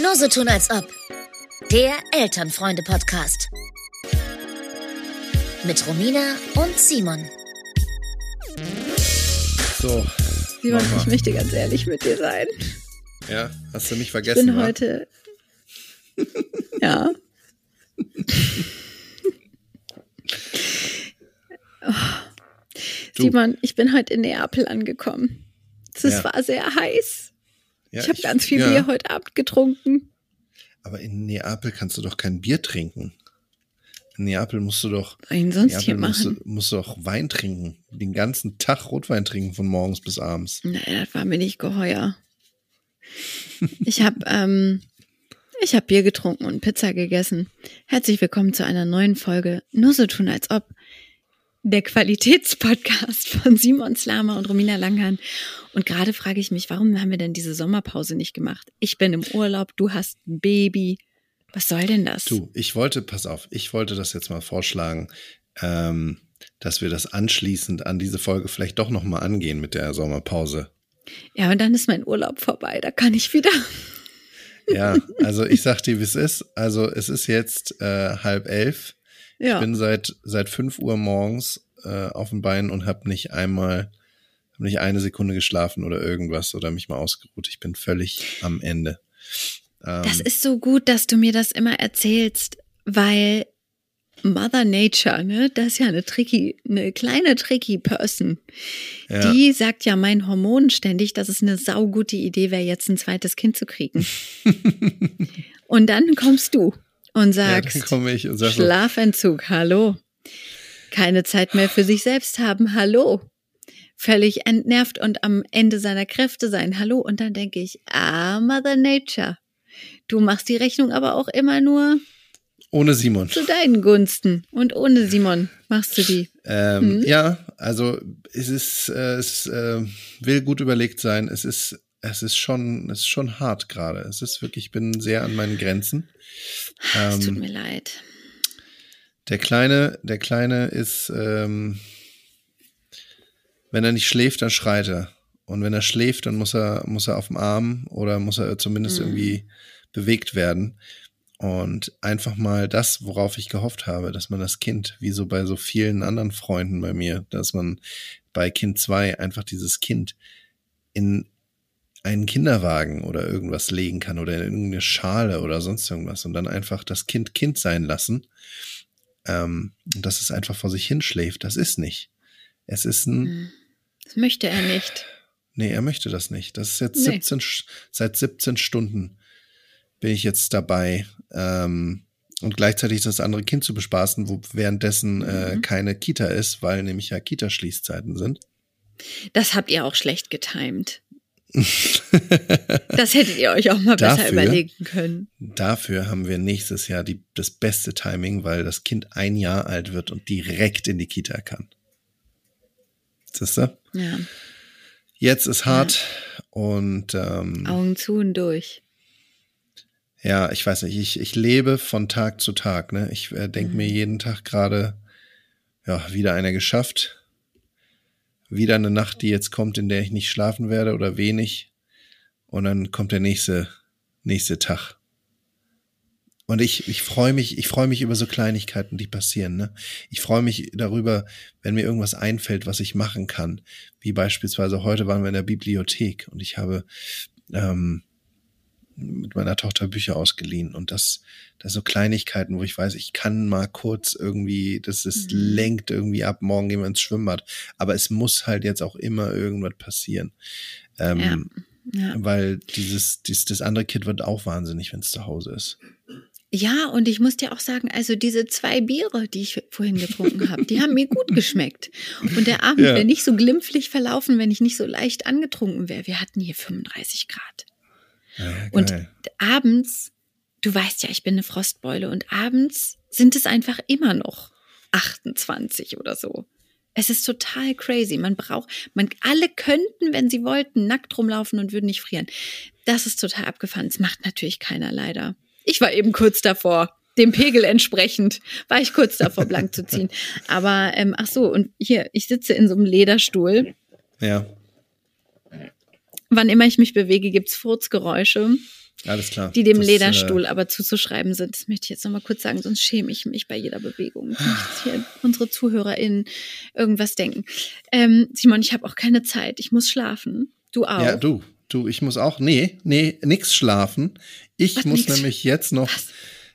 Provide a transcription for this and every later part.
Nur so tun als ob. Der Elternfreunde-Podcast. Mit Romina und Simon. So. Simon, ich möchte ganz ehrlich mit dir sein. Ja, hast du mich Ich vergessen? bin wa? heute. ja. Oh. Du. Simon, ich bin heute in Neapel angekommen. Es Ja. war sehr heiß. Ja, ich habe ganz viel ja, Bier heute Abend getrunken. Aber in Neapel kannst du doch kein Bier trinken. In Neapel musst du doch, denn sonst Neapel hier musst, machen? du, musst du doch Wein trinken. Den ganzen Tag Rotwein trinken von morgens bis abends. Nein, das war mir nicht geheuer. Ich habe ähm, ich hab Bier getrunken und Pizza gegessen. Herzlich willkommen zu einer neuen Folge Nur so tun als ob. Der Qualitätspodcast von Simon Slama und Romina Langhahn. Und gerade frage ich mich, warum haben wir denn diese Sommerpause nicht gemacht? Ich bin im Urlaub, du hast ein Baby. Was soll denn das? Du, ich wollte, pass auf, ich wollte das jetzt mal vorschlagen, ähm, dass wir das anschließend an diese Folge vielleicht doch nochmal angehen mit der Sommerpause. Ja, und dann ist mein Urlaub vorbei. Da kann ich wieder. Ja, also ich sag dir, wie es ist. Also es ist jetzt äh, halb elf. Ja. Ich bin seit seit fünf Uhr morgens äh, auf dem Bein und habe nicht einmal, hab nicht eine Sekunde geschlafen oder irgendwas oder mich mal ausgeruht. Ich bin völlig am Ende. Ähm, Das ist so gut, dass du mir das immer erzählst, weil Mother Nature, ne, das ist ja eine tricky, eine kleine tricky Person. ja, Die sagt ja meinen Hormonen ständig, dass es eine saugute Idee wäre, jetzt ein zweites Kind zu kriegen. und dann kommst du und ja, sagst, komme ich und sag Schlafentzug, hallo. Keine Zeit mehr für sich selbst haben, hallo. Völlig entnervt und am Ende seiner Kräfte sein, hallo. Und dann denke ich, ah, Mother Nature. Du machst die Rechnung aber auch immer nur ohne Simon. zu deinen Gunsten. Und ohne Simon machst du die. Ähm, Mhm. Ja, also es ist, äh, es äh, will gut überlegt sein. Es ist, es ist schon, es ist schon hart gerade. Es ist wirklich, ich bin sehr an meinen Grenzen. Es tut Ähm, mir leid. Der Kleine, der Kleine ist, ähm, wenn er nicht schläft, dann schreit er. Und wenn er schläft, dann muss er, muss er auf dem Arm oder muss er zumindest Mhm. irgendwie bewegt werden. Und einfach mal das, worauf ich gehofft habe, dass man das Kind, wie so bei so vielen anderen Freunden bei mir, dass man bei Kind 2 einfach dieses Kind in einen Kinderwagen oder irgendwas legen kann oder in irgendeine Schale oder sonst irgendwas und dann einfach das Kind Kind sein lassen ähm, dass es einfach vor sich hinschläft. Das ist nicht. Es ist ein, Hm. Das möchte er nicht. nee, er möchte das nicht. Das ist jetzt Nee. 17, Sch- seit 17 Stunden bin ich jetzt dabei. Ähm, und gleichzeitig das andere Kind zu bespaßen, wo währenddessen äh, Mhm. keine Kita ist, weil nämlich ja Kita-Schließzeiten sind. Das habt ihr auch schlecht getimt. Das hättet ihr euch auch mal besser Dafür- überlegen können. Dafür haben wir nächstes Jahr die, das beste Timing, weil das Kind ein Jahr alt wird und direkt in die Kita kann. Siehst du? Ja, Jetzt ist hart und ähm, Augen zu und durch. ja, ich weiß nicht, ich, ich lebe von Tag zu Tag. Ne? Ich äh, denke mir jeden Tag gerade, ja, wieder einer geschafft. Wieder eine Nacht, die jetzt kommt, in der ich nicht schlafen werde oder wenig. Und dann kommt der nächste, nächste Tag. Und ich, ich freue mich, ich freue mich über so Kleinigkeiten, die passieren. Ne? Ich freue mich darüber, wenn mir irgendwas einfällt, was ich machen kann. Wie beispielsweise heute waren wir in der Bibliothek und ich habe ähm, mit meiner Tochter Bücher ausgeliehen und das, das so Kleinigkeiten, wo ich weiß, ich kann mal kurz irgendwie, das ist Mhm. lenkt irgendwie ab, morgen gehen wir ins Schwimmbad, aber es muss halt jetzt auch immer irgendwas passieren. Ähm, Ja. Weil dieses, dieses, das andere Kind wird auch wahnsinnig, wenn es zu Hause ist. Ja, und ich muss dir auch sagen, also diese zwei Biere, die ich vorhin getrunken habe, die haben mir gut geschmeckt. Und der Abend Ja. wäre nicht so glimpflich verlaufen, wenn ich nicht so leicht angetrunken wäre. Wir hatten hier 35 Grad. Ja, Und abends, du weißt ja, ich bin eine Frostbeule und abends sind es einfach immer noch 28 oder so. Es ist total crazy. Man braucht, man, alle könnten, wenn sie wollten, nackt rumlaufen und würden nicht frieren. Das ist total abgefahren. Das macht natürlich keiner leider. Ich war eben kurz davor. Dem Pegel entsprechend war ich kurz davor, blank zu ziehen. Aber, ähm, ach so, und hier, ich sitze in so einem Lederstuhl. ja. Wann immer ich mich bewege, gibt's Furzgeräusche, Alles klar. die dem Das, Lederstuhl Äh, aber zuzuschreiben sind. Das möchte ich jetzt nochmal kurz sagen, sonst schäme ich mich bei jeder Bewegung. Nicht, hier unsere ZuhörerInnen irgendwas denken. Ähm, Simon, ich habe auch keine Zeit. Ich muss schlafen. Du auch. ja, du, du, ich muss auch, nee, nee, nix schlafen. Ich Was, muss nämlich jetzt noch,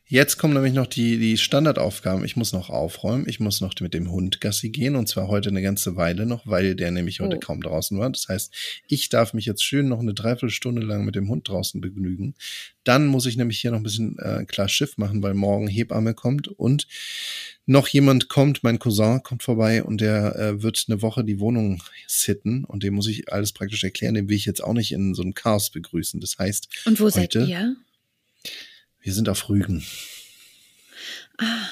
jetzt kommen nämlich noch die, die Standardaufgaben. Ich muss noch aufräumen, ich muss noch mit dem Hund Gassi gehen und zwar heute eine ganze Weile noch, weil der nämlich heute Oh. kaum draußen war. Das heißt, ich darf mich jetzt schön noch eine Dreiviertelstunde lang mit dem Hund draußen begnügen. Dann muss ich nämlich hier noch ein bisschen äh, klar Schiff machen, weil morgen Hebamme kommt und noch jemand kommt, mein Cousin kommt vorbei und der äh, wird eine Woche die Wohnung sitten und dem muss ich alles praktisch erklären. Den will ich jetzt auch nicht in so einem Chaos begrüßen. Das heißt, Und wo seid heute- ihr? Wir sind auf Rügen. Ah,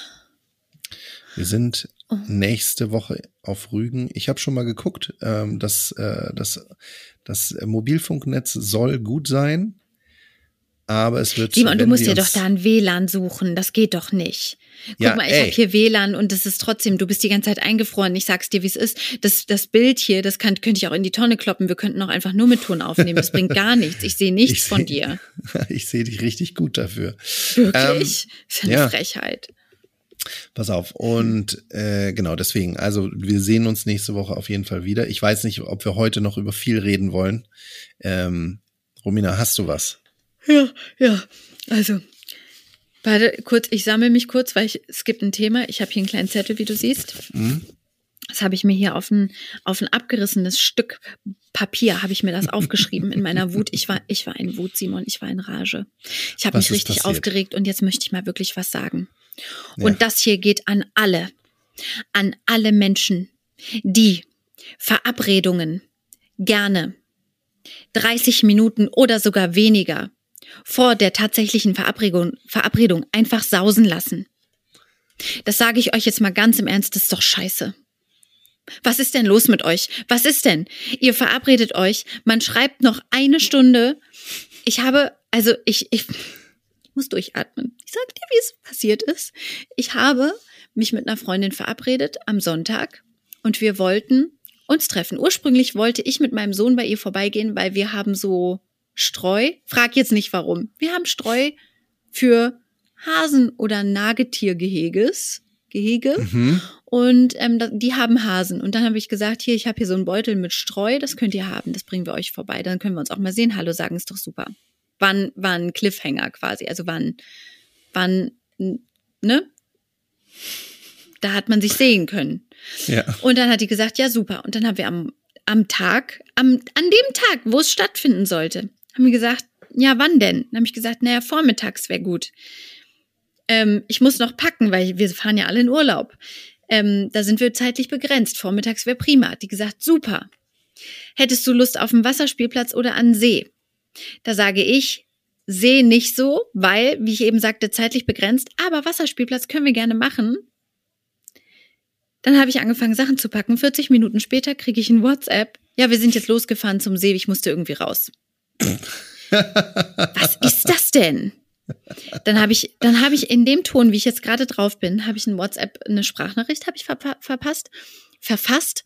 Wir sind Oh. nächste Woche auf Rügen. Ich habe schon mal geguckt, ähm, dass äh, das, das Mobilfunknetz soll gut sein, aber es wird. Simon, du musst dir doch da ein WLAN suchen. Das geht doch nicht. Guck Ja, mal, ich habe hier WLAN und das ist trotzdem, du bist die ganze Zeit eingefroren. Ich sag's dir, wie es ist. Das, das Bild hier, das kann, könnte ich auch in die Tonne kloppen. Wir könnten auch einfach nur mit Ton aufnehmen. Das bringt gar nichts. Ich sehe nichts Ich von seh- dir. ich sehe dich richtig gut dafür. Wirklich? ist ja eine ja. Frechheit. Pass auf. Und äh, genau deswegen. Also wir sehen uns nächste Woche auf jeden Fall wieder. Ich weiß nicht, ob wir heute noch über viel reden wollen. Ähm, Romina, hast du was? Ja, ja. Also, warte, kurz, ich sammle mich kurz, weil ich, es gibt ein Thema. Ich habe hier einen kleinen Zettel, wie du siehst. Hm? Das habe ich mir hier auf ein, auf ein abgerissenes Stück Papier, habe ich mir das aufgeschrieben in meiner Wut. Ich war, ich war in Wut, Simon, ich war in Rage. Ich habe mich richtig passiert? aufgeregt und jetzt möchte ich mal wirklich was sagen. Ja. Und das hier geht an alle, an alle Menschen, die Verabredungen gerne 30 Minuten oder sogar weniger vor der tatsächlichen Verabredung, Verabredung einfach sausen lassen. Das sage ich euch jetzt mal ganz im Ernst, das ist doch scheiße. Was ist denn los mit euch? Was ist denn? Ihr verabredet euch, man schreibt noch eine Stunde. Ich habe, also ich, ich muss durchatmen. Ich sag dir, wie es passiert ist. Ich habe mich mit einer Freundin verabredet am Sonntag und wir wollten uns treffen. Ursprünglich wollte ich mit meinem Sohn bei ihr vorbeigehen, weil wir haben so Streu. Frag jetzt nicht warum. Wir haben Streu für Hasen- oder Nagetiergeheges. Gehege. Mhm. Und ähm, die haben Hasen. Und dann habe ich gesagt, hier, ich habe hier so einen Beutel mit Streu, das könnt ihr haben, das bringen wir euch vorbei. Dann können wir uns auch mal sehen. Hallo sagen, ist doch super. War ein Cliffhanger quasi. Also war ein, ne? Da hat man sich sehen können. Ja. Und dann hat die gesagt, ja, super. Und dann haben wir am, am Tag, am, an dem Tag, wo es stattfinden sollte, haben wir gesagt, ja, wann denn? Dann habe ich gesagt, naja, vormittags wäre gut. Ähm, ich muss noch packen, weil wir fahren ja alle in Urlaub. Ähm, da sind wir zeitlich begrenzt. Vormittags wäre prima. Die gesagt, super. Hättest du Lust auf einen Wasserspielplatz oder an See? Da sage ich, See nicht so, weil, wie ich eben sagte, zeitlich begrenzt, aber Wasserspielplatz können wir gerne machen. Dann habe ich angefangen, Sachen zu packen. 40 Minuten später kriege ich ein WhatsApp. Ja, wir sind jetzt losgefahren zum See, ich musste irgendwie raus. Was ist das denn? Dann habe ich, dann habe ich in dem Ton, wie ich jetzt gerade drauf bin, habe ich ein WhatsApp, eine Sprachnachricht habe ich verpa verpasst, verfasst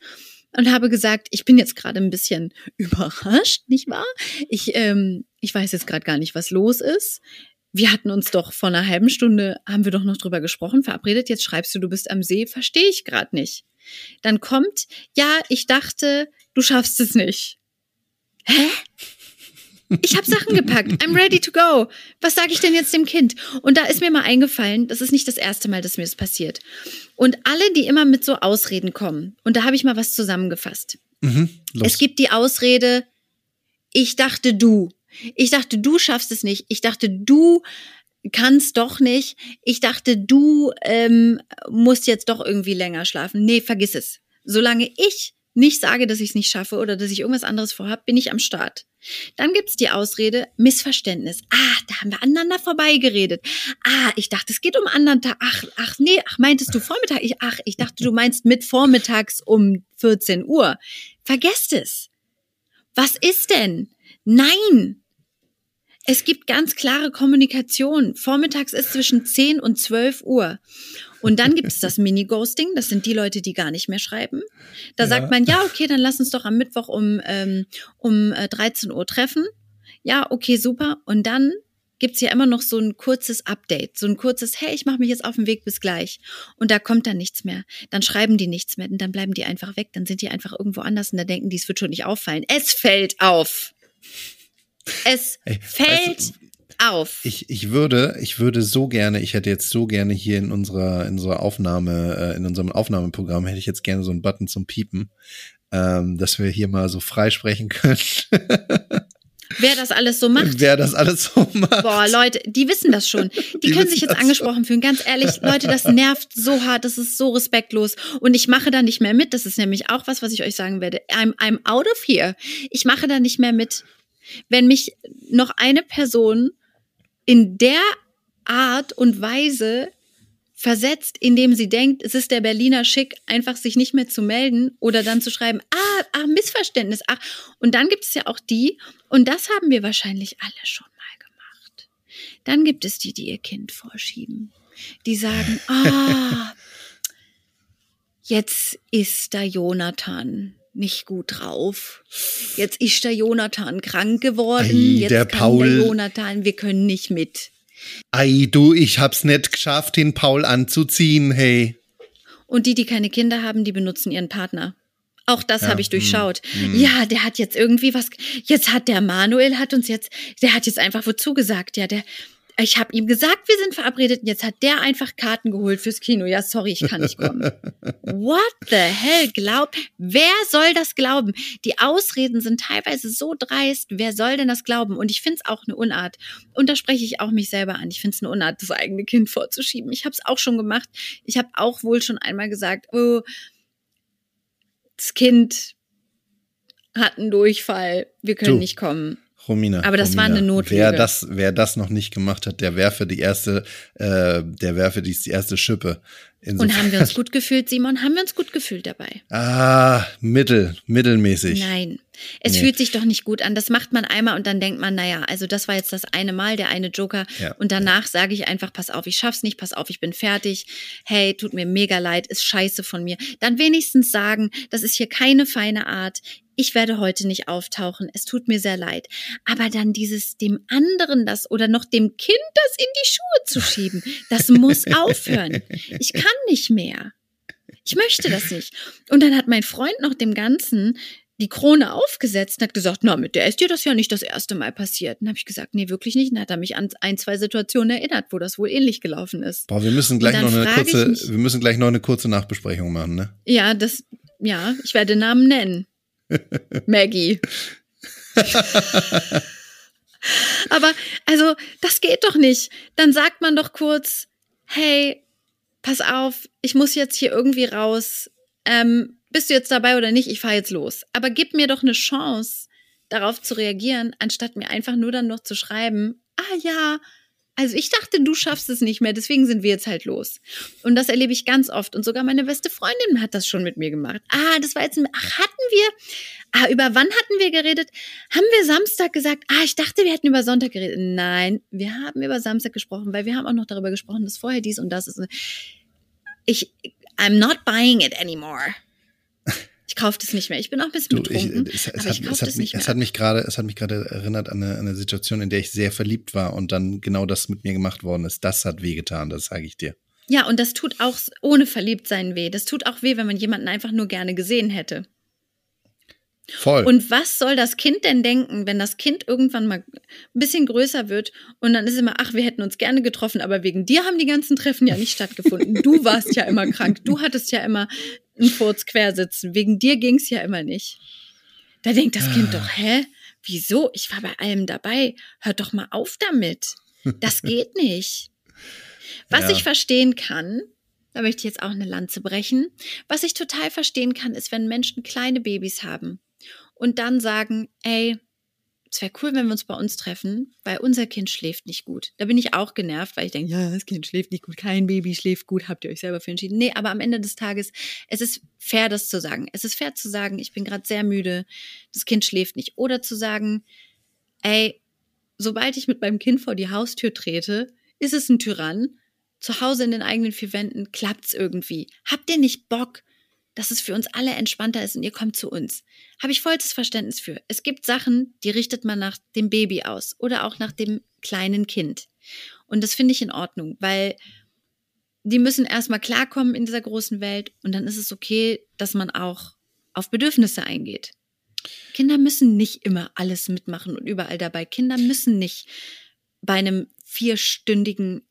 und habe gesagt, ich bin jetzt gerade ein bisschen überrascht, nicht wahr? Ich, ähm, ich weiß jetzt gerade gar nicht, was los ist. Wir hatten uns doch vor einer halben Stunde, haben wir doch noch drüber gesprochen, verabredet. Jetzt schreibst du, du bist am See, verstehe ich gerade nicht. Dann kommt, ja, ich dachte, du schaffst es nicht. Hä? Ich habe Sachen gepackt. I'm ready to go. Was sage ich denn jetzt dem Kind? Und da ist mir mal eingefallen, das ist nicht das erste Mal, dass mir das passiert. Und alle, die immer mit so Ausreden kommen, und da habe ich mal was zusammengefasst. Mhm. Es gibt die Ausrede, ich dachte du. Ich dachte, du schaffst es nicht. Ich dachte, du kannst doch nicht. Ich dachte, du ähm, musst jetzt doch irgendwie länger schlafen. Nee, vergiss es. Solange ich nicht sage, dass ich es nicht schaffe oder dass ich irgendwas anderes vorhab, bin ich am Start. Dann gibt's die Ausrede, Missverständnis. Ah, da haben wir aneinander vorbeigeredet. Ah, ich dachte, es geht um anderen Tag. Ach, ach nee, ach, meintest du Vormittag? Ich, ach, ich dachte, du meinst mit vormittags um 14 Uhr. Vergesst es. Was ist denn? Nein. Es gibt ganz klare Kommunikation. Vormittags ist zwischen 10 und 12 Uhr. Und dann gibt es das Mini-Ghosting, das sind die Leute, die gar nicht mehr schreiben. Da Ja. sagt man, ja, okay, dann lass uns doch am Mittwoch um, ähm, um äh, 13 Uhr treffen. Ja, okay, super. Und dann gibt's ja immer noch so ein kurzes Update, so ein kurzes, hey, ich mache mich jetzt auf den Weg, bis gleich. Und da kommt dann nichts mehr. Dann schreiben die nichts mehr und dann bleiben die einfach weg. Dann sind die einfach irgendwo anders und da denken die, es wird schon nicht auffallen. Es fällt auf. Es Ey, fällt weißt auf. Ich, ich würde, ich würde so gerne, ich hätte jetzt so gerne hier in unserer, in unserer Aufnahme, äh, in unserem Aufnahmeprogramm hätte ich jetzt gerne so einen Button zum Piepen, ähm, dass wir hier mal so frei sprechen können, Wer das alles so macht. wer das alles so macht. Boah, Leute, die wissen das schon. Die, Die können sich jetzt angesprochen fühlen. Ganz ehrlich, Leute, das nervt so hart, das ist so respektlos. Und ich mache da nicht mehr mit. Das ist nämlich auch was, was ich euch sagen werde. I'm, I'm out of here. Ich mache da nicht mehr mit. Wenn mich noch eine Person in der Art und Weise versetzt, indem sie denkt, es ist der Berliner Schick, einfach sich nicht mehr zu melden oder dann zu schreiben, ah, ah, Missverständnis, ach. Und dann gibt es ja auch die, und das haben wir wahrscheinlich alle schon mal gemacht. Dann gibt es die, die ihr Kind vorschieben, die sagen, ah, jetzt ist da Jonathan nicht gut drauf. Jetzt ist der Jonathan krank geworden. Ei, jetzt der kann Paul. der Jonathan, wir können nicht mit. Ei, du, ich hab's nicht geschafft, den Paul anzuziehen, hey. Und die, die keine Kinder haben, die benutzen ihren Partner. Auch das Ja, habe ich hm, durchschaut. hm. Ja, der hat jetzt irgendwie was. Jetzt hat der Manuel hat uns jetzt, der hat jetzt einfach wozu gesagt. Ja, der. Ich habe ihm gesagt, wir sind verabredet. Und jetzt hat der einfach Karten geholt fürs Kino. Ja, sorry, ich kann nicht kommen. What the hell? Glaub, wer soll das glauben? Die Ausreden sind teilweise so dreist. Wer soll denn das glauben? Und ich finde es auch eine Unart. Und da spreche ich auch mich selber an. Ich finde es eine Unart, das eigene Kind vorzuschieben. Ich habe es auch schon gemacht. Ich habe auch wohl schon einmal gesagt, oh, das Kind hat einen Durchfall. Wir können Du. nicht kommen. Romina. Aber das war Romina, eine Notlüge. Wer das, wer das noch nicht gemacht hat, der werfe die erste, äh, der werfe die, die erste Schippe. Und Insofern- haben wir uns gut gefühlt, Simon? Haben wir uns gut gefühlt dabei? Ah, mittel, mittelmäßig. Nein. Es Nee. fühlt sich doch nicht gut an. Das macht man einmal und dann denkt man, naja, also das war jetzt das eine Mal, der eine Joker. Ja. Und danach sage ich einfach, pass auf, ich schaff's nicht, pass auf, ich bin fertig. Hey, tut mir mega leid, ist scheiße von mir. Dann wenigstens sagen, das ist hier keine feine Art. Ich werde heute nicht auftauchen. Es tut mir sehr leid. Aber dann dieses dem anderen das oder noch dem Kind das in die Schuhe zu schieben, das muss aufhören. Ich kann nicht mehr. Ich möchte das nicht. Und dann hat mein Freund noch dem Ganzen die Krone aufgesetzt und hat gesagt, na, mit der ist dir das ja nicht das erste Mal passiert. Und habe ich gesagt, nee, wirklich nicht. Und dann hat er mich an ein, zwei Situationen erinnert, wo das wohl ähnlich gelaufen ist. Boah, wir müssen gleich noch dann eine kurze, mich- wir müssen gleich noch eine kurze Nachbesprechung machen, ne? Ja, das, ja, ich werde Namen nennen. Maggie. Aber, also, das geht doch nicht. Dann sagt man doch kurz, hey, pass auf, ich muss jetzt hier irgendwie raus. Ähm, bist du jetzt dabei oder nicht? Ich fahre jetzt los. Aber gib mir doch eine Chance, darauf zu reagieren, anstatt mir einfach nur dann noch zu schreiben, ah ja, also ich dachte, du schaffst es nicht mehr, deswegen sind wir jetzt halt los. Und das erlebe ich ganz oft. Und sogar meine beste Freundin hat das schon mit mir gemacht. Ah, das war jetzt ein, ach, hatten wir, ah, über wann hatten wir geredet? Haben wir Samstag gesagt, ah, ich dachte, wir hätten über Sonntag geredet. Nein, wir haben über Samstag gesprochen, weil wir haben auch noch darüber gesprochen, dass vorher dies und das ist. Ich, I'm not buying it anymore. Ich kaufe das nicht mehr. Ich bin auch ein bisschen Du, ich, betrunken, es, es, aber hat, ich es, hat mich, es hat mich gerade, es hat mich gerade erinnert an eine, an eine Situation, in der ich sehr verliebt war und dann genau das mit mir gemacht worden ist. Das hat wehgetan, das sage ich dir. Ja, und das tut auch ohne Verliebtsein weh. Das tut auch weh, wenn man jemanden einfach nur gerne gesehen hätte. Voll. Und was soll das Kind denn denken, wenn das Kind irgendwann mal ein bisschen größer wird und dann ist immer, ach, wir hätten uns gerne getroffen, aber wegen dir haben die ganzen Treffen ja nicht stattgefunden. Du warst ja immer krank, du hattest ja immer einen Furz quersitzen, wegen dir ging's ja immer nicht. Da denkt das Kind doch, hä? Wieso? Ich war bei allem dabei. Hört doch mal auf damit. Das geht nicht. Was Ja. ich verstehen kann, da möchte ich jetzt auch eine Lanze brechen. Was ich total verstehen kann, ist, wenn Menschen kleine Babys haben und dann sagen, ey, es wäre cool, wenn wir uns bei uns treffen, weil unser Kind schläft nicht gut. Da bin ich auch genervt, weil ich denke, ja, das Kind schläft nicht gut, kein Baby schläft gut, habt ihr euch selber für entschieden. Nee, aber am Ende des Tages, es ist fair, das zu sagen. Es ist fair zu sagen, ich bin gerade sehr müde, das Kind schläft nicht. Oder zu sagen, ey, sobald ich mit meinem Kind vor die Haustür trete, ist es ein Tyrann zu Hause in den eigenen vier Wänden klappt's irgendwie. Habt ihr nicht Bock, dass es für uns alle entspannter ist und ihr kommt zu uns? Habe ich vollstes Verständnis für. Es gibt Sachen, die richtet man nach dem Baby aus oder auch nach dem kleinen Kind. Und das finde ich in Ordnung, weil die müssen erstmal klarkommen in dieser großen Welt und dann ist es okay, dass man auch auf Bedürfnisse eingeht. Kinder müssen nicht immer alles mitmachen und überall dabei. Kinder müssen nicht bei einem vierstündigen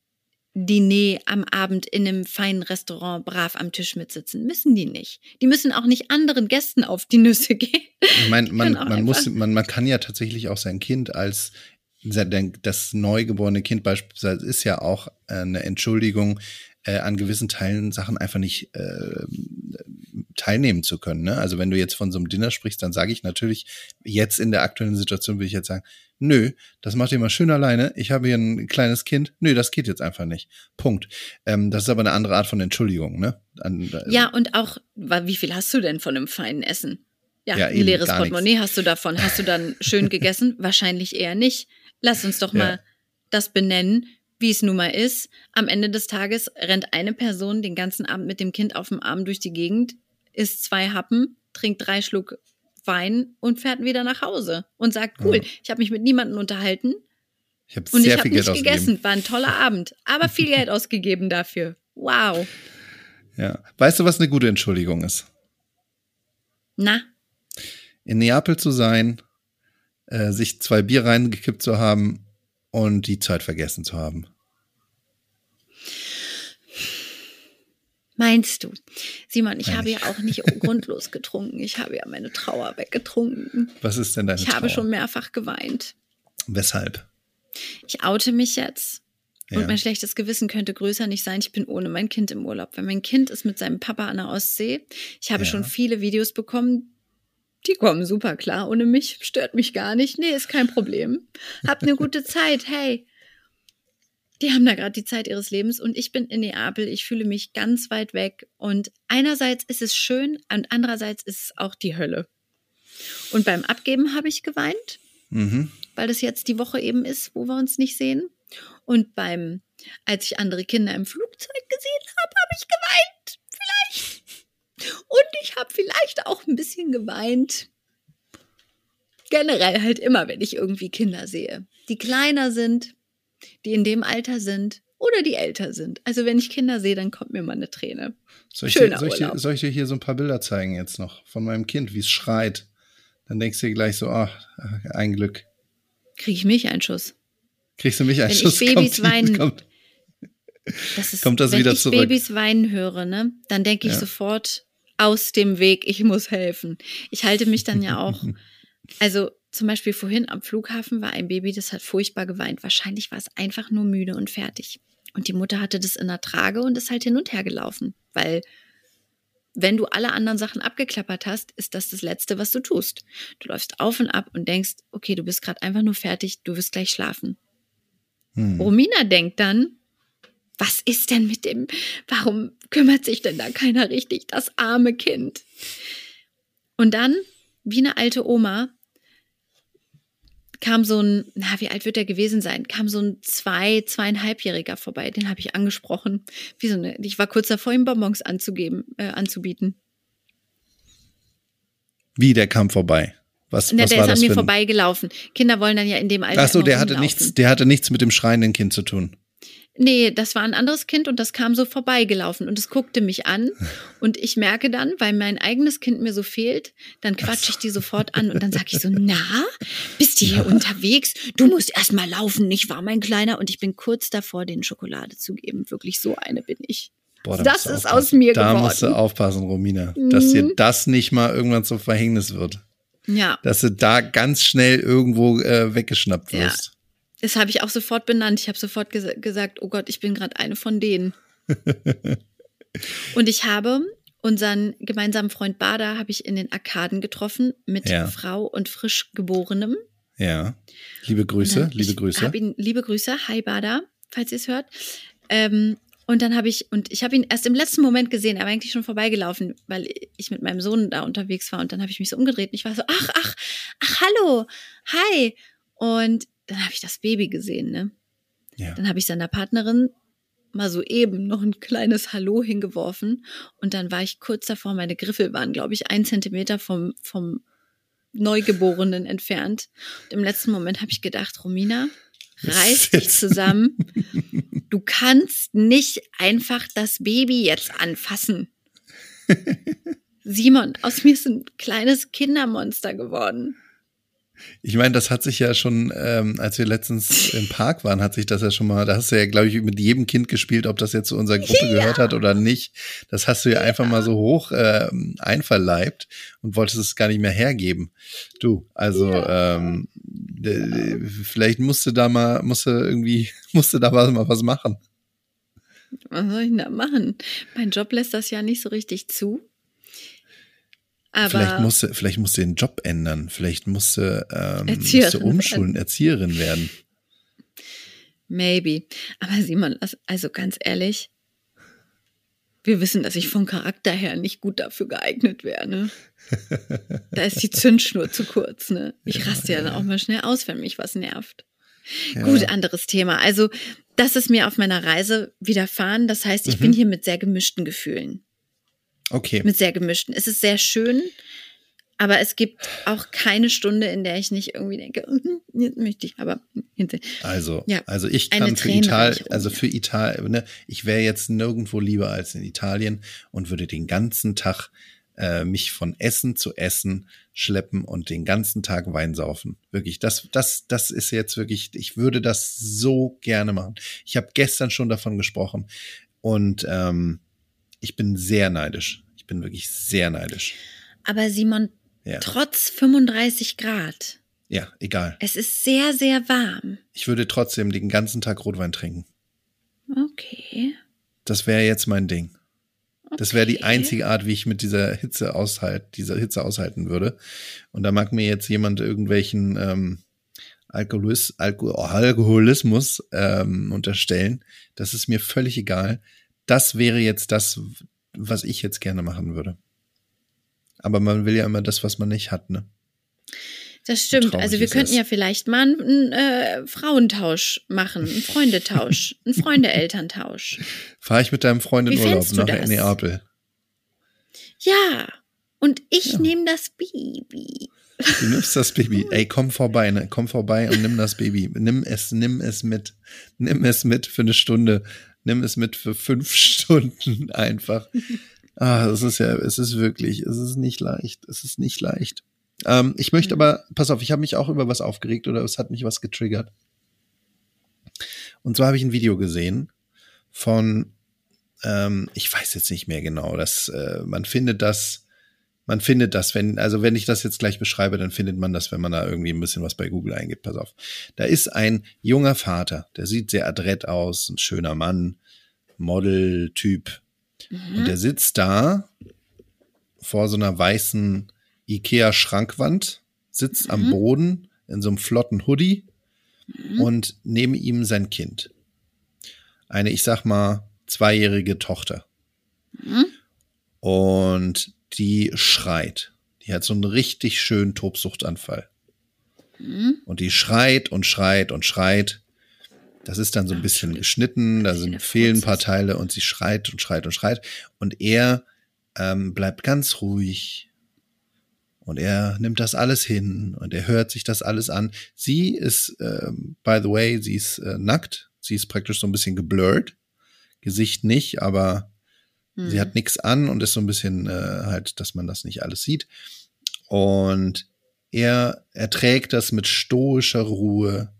Diner am Abend in einem feinen Restaurant brav am Tisch mitsitzen. Müssen die nicht. Die müssen auch nicht anderen Gästen auf die Nüsse gehen. Ich meine, man, man, muss, man, man kann ja tatsächlich auch sein Kind als das neugeborene Kind beispielsweise ist ja auch eine Entschuldigung, äh, an gewissen Teilen Sachen einfach nicht äh, teilnehmen zu können. Ne? Also wenn du jetzt von so einem Dinner sprichst, dann sage ich natürlich, jetzt in der aktuellen Situation würde ich jetzt sagen, nö, das macht ihr mal schön alleine. Ich habe hier ein kleines Kind. Nö, das geht jetzt einfach nicht. Punkt. Ähm, das ist aber eine andere Art von Entschuldigung, ne? An, äh, ja, und auch, wie viel hast du denn von einem feinen Essen? Ja, ja ein leeres Portemonnaie hast du davon. Hast du dann schön gegessen? Wahrscheinlich eher nicht. Lass uns doch mal ja. das benennen wie es nun mal ist, am Ende des Tages rennt eine Person den ganzen Abend mit dem Kind auf dem Arm durch die Gegend, isst zwei Happen, trinkt drei Schluck Wein und fährt wieder nach Hause und sagt, cool, ja. ich habe mich mit niemandem unterhalten. Ich habe sehr ich viel Geld nicht gegessen. War ein toller Abend, aber viel Geld ausgegeben dafür. Wow. Ja. Weißt du, was eine gute Entschuldigung ist? Na? In Neapel zu sein, äh, sich zwei Bier reingekippt zu haben und die Zeit vergessen zu haben. Meinst du? Simon, ich Nein. habe ja auch nicht grundlos getrunken. Ich habe ja meine Trauer weggetrunken. Was ist denn deine Ich Trauer? habe schon mehrfach geweint. Weshalb? Ich oute mich jetzt. Und ja. mein schlechtes Gewissen könnte größer nicht sein. Ich bin ohne mein Kind im Urlaub. Weil mein Kind ist mit seinem Papa an der Ostsee. Ich habe ja. schon viele Videos bekommen, die kommen super klar ohne mich, stört mich gar nicht. Nee, ist kein Problem. Habt eine gute Zeit, hey. Die haben da gerade die Zeit ihres Lebens und ich bin in Neapel. Ich fühle mich ganz weit weg und einerseits ist es schön und andererseits ist es auch die Hölle. Und beim Abgeben habe ich geweint, mhm. weil das jetzt die Woche eben ist, wo wir uns nicht sehen. Und beim, als ich andere Kinder im Flugzeug gesehen habe, habe ich geweint. Und ich habe vielleicht auch ein bisschen geweint. Generell halt immer, wenn ich irgendwie Kinder sehe, die kleiner sind, die in dem Alter sind oder die älter sind. Also wenn ich Kinder sehe, dann kommt mir mal eine Träne. Soll ich, dir, soll, ich dir, soll ich dir hier so ein paar Bilder zeigen jetzt noch von meinem Kind, wie es schreit? Dann denkst du dir gleich so, ach, ein Glück. Kriege ich mich einen Schuss? Kriegst du mich einen wenn Schuss? Ich Babys kommt, weinen, kommt, das ist, kommt das wenn wieder ich zurück. Babys weinen höre, ne, dann denke ich ja. sofort, aus dem Weg, ich muss helfen. Ich halte mich dann ja auch, also zum Beispiel vorhin am Flughafen war ein Baby, das hat furchtbar geweint. Wahrscheinlich war es einfach nur müde und fertig. Und die Mutter hatte das in der Trage und ist halt hin und her gelaufen, weil wenn du alle anderen Sachen abgeklappert hast, ist das das Letzte, was du tust. Du läufst auf und ab und denkst, okay, du bist gerade einfach nur fertig, du wirst gleich schlafen. Hm. Romina denkt dann, was ist denn mit dem, warum kümmert sich denn da keiner richtig, das arme Kind? Und dann, wie eine alte Oma, kam so ein, na, wie alt wird er gewesen sein? Kam so ein zwei, zweieinhalbjähriger vorbei. Den habe ich angesprochen. Wie so eine, ich war kurz davor, ihm Bonbons anzugeben, äh, anzubieten. Wie, der kam vorbei? Was, Na, was der war ist das an mir vorbeigelaufen. Kinder wollen dann ja in dem Alter. Ach so, der hatte nichts, der hatte nichts mit dem schreienden Kind zu tun. Nee, das war ein anderes Kind und das kam so vorbeigelaufen und es guckte mich an und ich merke dann, weil mein eigenes Kind mir so fehlt, dann quatsche ich die sofort an und dann sage ich so, na, bist du hier unterwegs? Du musst erst mal laufen, nicht wahr, mein Kleiner? Und ich bin kurz davor, den Schokolade zu geben. Wirklich so eine bin ich. Boah, da das ist aus mir da geworden. Da musst du aufpassen, Romina, mhm. dass dir das nicht mal irgendwann zum Verhängnis wird. Ja. Dass du da ganz schnell irgendwo äh, weggeschnappt wirst. Ja. Das habe ich auch sofort benannt. Ich habe sofort ges gesagt, oh Gott, ich bin gerade eine von denen. und ich habe unseren gemeinsamen Freund Bader habe ich in den Arkaden getroffen mit ja. Frau und frisch geborenem. Ja. Liebe Grüße, liebe Grüße. Ihn, liebe Grüße, hi Bader, falls ihr es hört. Ähm, und dann habe ich, und ich habe ihn erst im letzten Moment gesehen, er war eigentlich schon vorbeigelaufen, weil ich mit meinem Sohn da unterwegs war. Und dann habe ich mich so umgedreht und ich war so, ach, ach, ach, hallo, hi. Und dann habe ich das Baby gesehen, ne? Ja. Dann habe ich seiner Partnerin mal so eben noch ein kleines Hallo hingeworfen und dann war ich kurz davor, meine Griffel waren, glaube ich, ein Zentimeter vom, vom Neugeborenen entfernt. Und im letzten Moment habe ich gedacht, Romina, reiß dich zusammen. Du kannst nicht einfach das Baby jetzt anfassen. Simon, aus mir ist ein kleines Kindermonster geworden. Ich meine, das hat sich ja schon, ähm, als wir letztens im Park waren, hat sich das ja schon mal, da hast du ja, glaube ich, mit jedem Kind gespielt, ob das jetzt zu unserer Gruppe ja. gehört hat oder nicht. Das hast du ja, ja. einfach mal so hoch äh, einverleibt und wolltest es gar nicht mehr hergeben. Du, also ja. ähm, vielleicht musste da mal, musste irgendwie, musste da mal was machen. Was soll ich denn da machen? Mein Job lässt das ja nicht so richtig zu. Aber vielleicht musste, vielleicht musste den Job ändern. Vielleicht musste, ähm, musste umschulen, Erzieherin werden. Maybe. Aber Simon, also ganz ehrlich, wir wissen, dass ich vom Charakter her nicht gut dafür geeignet wäre. Ne? da ist die Zündschnur zu kurz. Ne? Ich ja, raste ja, ja dann auch mal schnell aus, wenn mich was nervt. Ja. Gut, anderes Thema. Also, das ist mir auf meiner Reise widerfahren. Das heißt, ich mhm. bin hier mit sehr gemischten Gefühlen. Okay. Mit sehr gemischten. Es ist sehr schön, aber es gibt auch keine Stunde, in der ich nicht irgendwie denke, jetzt möchte ich aber Also, ja, also ich kann für Italien, also für Italien, ne, ich wäre jetzt nirgendwo lieber als in Italien und würde den ganzen Tag äh, mich von Essen zu Essen schleppen und den ganzen Tag Wein saufen. Wirklich, das, das, das ist jetzt wirklich, ich würde das so gerne machen. Ich habe gestern schon davon gesprochen und ähm, ich bin sehr neidisch. Ich bin wirklich sehr neidisch. Aber Simon, ja. trotz 35 Grad. Ja, egal. Es ist sehr, sehr warm. Ich würde trotzdem den ganzen Tag Rotwein trinken. Okay. Das wäre jetzt mein Ding. Okay. Das wäre die einzige Art, wie ich mit dieser Hitze aushalt, dieser Hitze aushalten würde. Und da mag mir jetzt jemand irgendwelchen ähm, Alkoholis, Alko Alkoholismus ähm, unterstellen. Das ist mir völlig egal das wäre jetzt das, was ich jetzt gerne machen würde. Aber man will ja immer das, was man nicht hat, ne? Das stimmt. Also wir könnten es. ja vielleicht mal einen äh, Frauentausch machen, einen Freundetausch, einen Freunde-Elterntausch. Fahre ich mit deinem Freund in Urlaub nach das? Neapel. Ja, und ich ja. nehme das Baby. Du nimmst das Baby. Ey, komm vorbei, ne? Komm vorbei und nimm das Baby. Nimm es, nimm es mit. Nimm es mit für eine Stunde nimm es mit für fünf Stunden einfach. Ah, es ist ja, es ist wirklich, es ist nicht leicht. Es ist nicht leicht. Ähm, ich möchte mhm. aber, pass auf, ich habe mich auch über was aufgeregt oder es hat mich was getriggert. Und zwar habe ich ein Video gesehen von, ähm, ich weiß jetzt nicht mehr genau, dass äh, man findet das man findet das, wenn, also wenn ich das jetzt gleich beschreibe, dann findet man das, wenn man da irgendwie ein bisschen was bei Google eingibt. Pass auf. Da ist ein junger Vater, der sieht sehr adrett aus, ein schöner Mann, Model-Typ. Mhm. Und der sitzt da vor so einer weißen Ikea-Schrankwand, sitzt mhm. am Boden in so einem flotten Hoodie mhm. und neben ihm sein Kind. Eine, ich sag mal, zweijährige Tochter. Mhm. Und die schreit. Die hat so einen richtig schönen Tobsuchtanfall. Mhm. Und die schreit und schreit und schreit. Das ist dann so ein bisschen geschnitten, da sind fehlen ein paar Teile und sie schreit und schreit und schreit. Und er ähm, bleibt ganz ruhig. Und er nimmt das alles hin und er hört sich das alles an. Sie ist, ähm, by the way, sie ist äh, nackt. Sie ist praktisch so ein bisschen geblurrt. Gesicht nicht, aber Mhm. Sie hat nichts an und ist so ein bisschen äh, halt, dass man das nicht alles sieht. Und er erträgt das mit stoischer Ruhe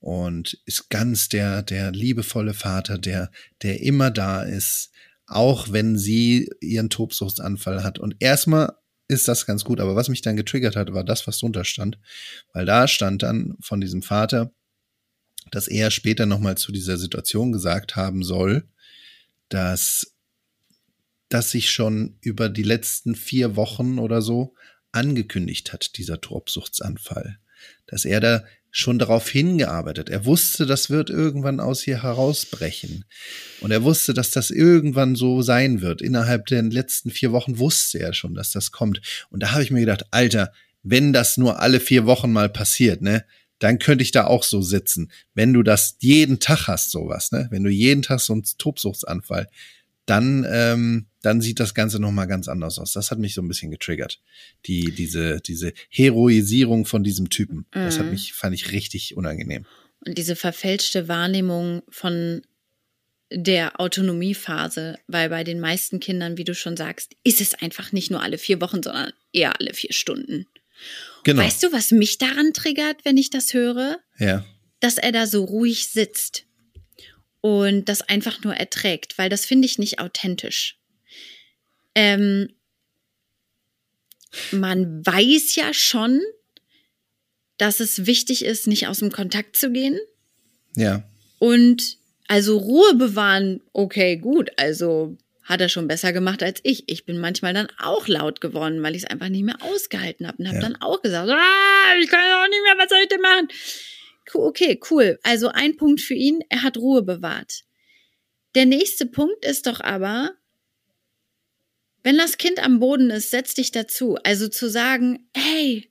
und ist ganz der, der liebevolle Vater, der, der immer da ist, auch wenn sie ihren Tobsuchtsanfall hat. Und erstmal ist das ganz gut, aber was mich dann getriggert hat, war das, was drunter stand. Weil da stand dann von diesem Vater, dass er später nochmal zu dieser Situation gesagt haben soll, dass das sich schon über die letzten vier Wochen oder so angekündigt hat, dieser Tobsuchtsanfall. Dass er da schon darauf hingearbeitet. Er wusste, das wird irgendwann aus ihr herausbrechen. Und er wusste, dass das irgendwann so sein wird. Innerhalb der letzten vier Wochen wusste er schon, dass das kommt. Und da habe ich mir gedacht, Alter, wenn das nur alle vier Wochen mal passiert, ne, dann könnte ich da auch so sitzen. Wenn du das jeden Tag hast, sowas, ne? Wenn du jeden Tag so einen Tobsuchtsanfall, dann, ähm, dann sieht das Ganze nochmal ganz anders aus. Das hat mich so ein bisschen getriggert. Die, diese, diese Heroisierung von diesem Typen. Das hat Mhm. mich, fand ich richtig unangenehm. Und diese verfälschte Wahrnehmung von der Autonomiephase, weil bei den meisten Kindern, wie du schon sagst, ist es einfach nicht nur alle vier Wochen, sondern eher alle vier Stunden. Genau. Weißt du, was mich daran triggert, wenn ich das höre? ja. Dass er da so ruhig sitzt und das einfach nur erträgt, weil das finde ich nicht authentisch. Ähm, man weiß ja schon, dass es wichtig ist, nicht aus dem Kontakt zu gehen. Ja. Und also Ruhe bewahren, okay, gut. Also hat er schon besser gemacht als ich. Ich bin manchmal dann auch laut geworden, weil ich es einfach nicht mehr ausgehalten habe und habe Ja. dann auch gesagt, ah, ich kann auch nicht mehr, was soll ich denn machen? Okay, cool. Also ein Punkt für ihn, er hat Ruhe bewahrt. Der nächste Punkt ist doch aber, wenn das Kind am Boden ist, setz dich dazu. Also zu sagen, hey,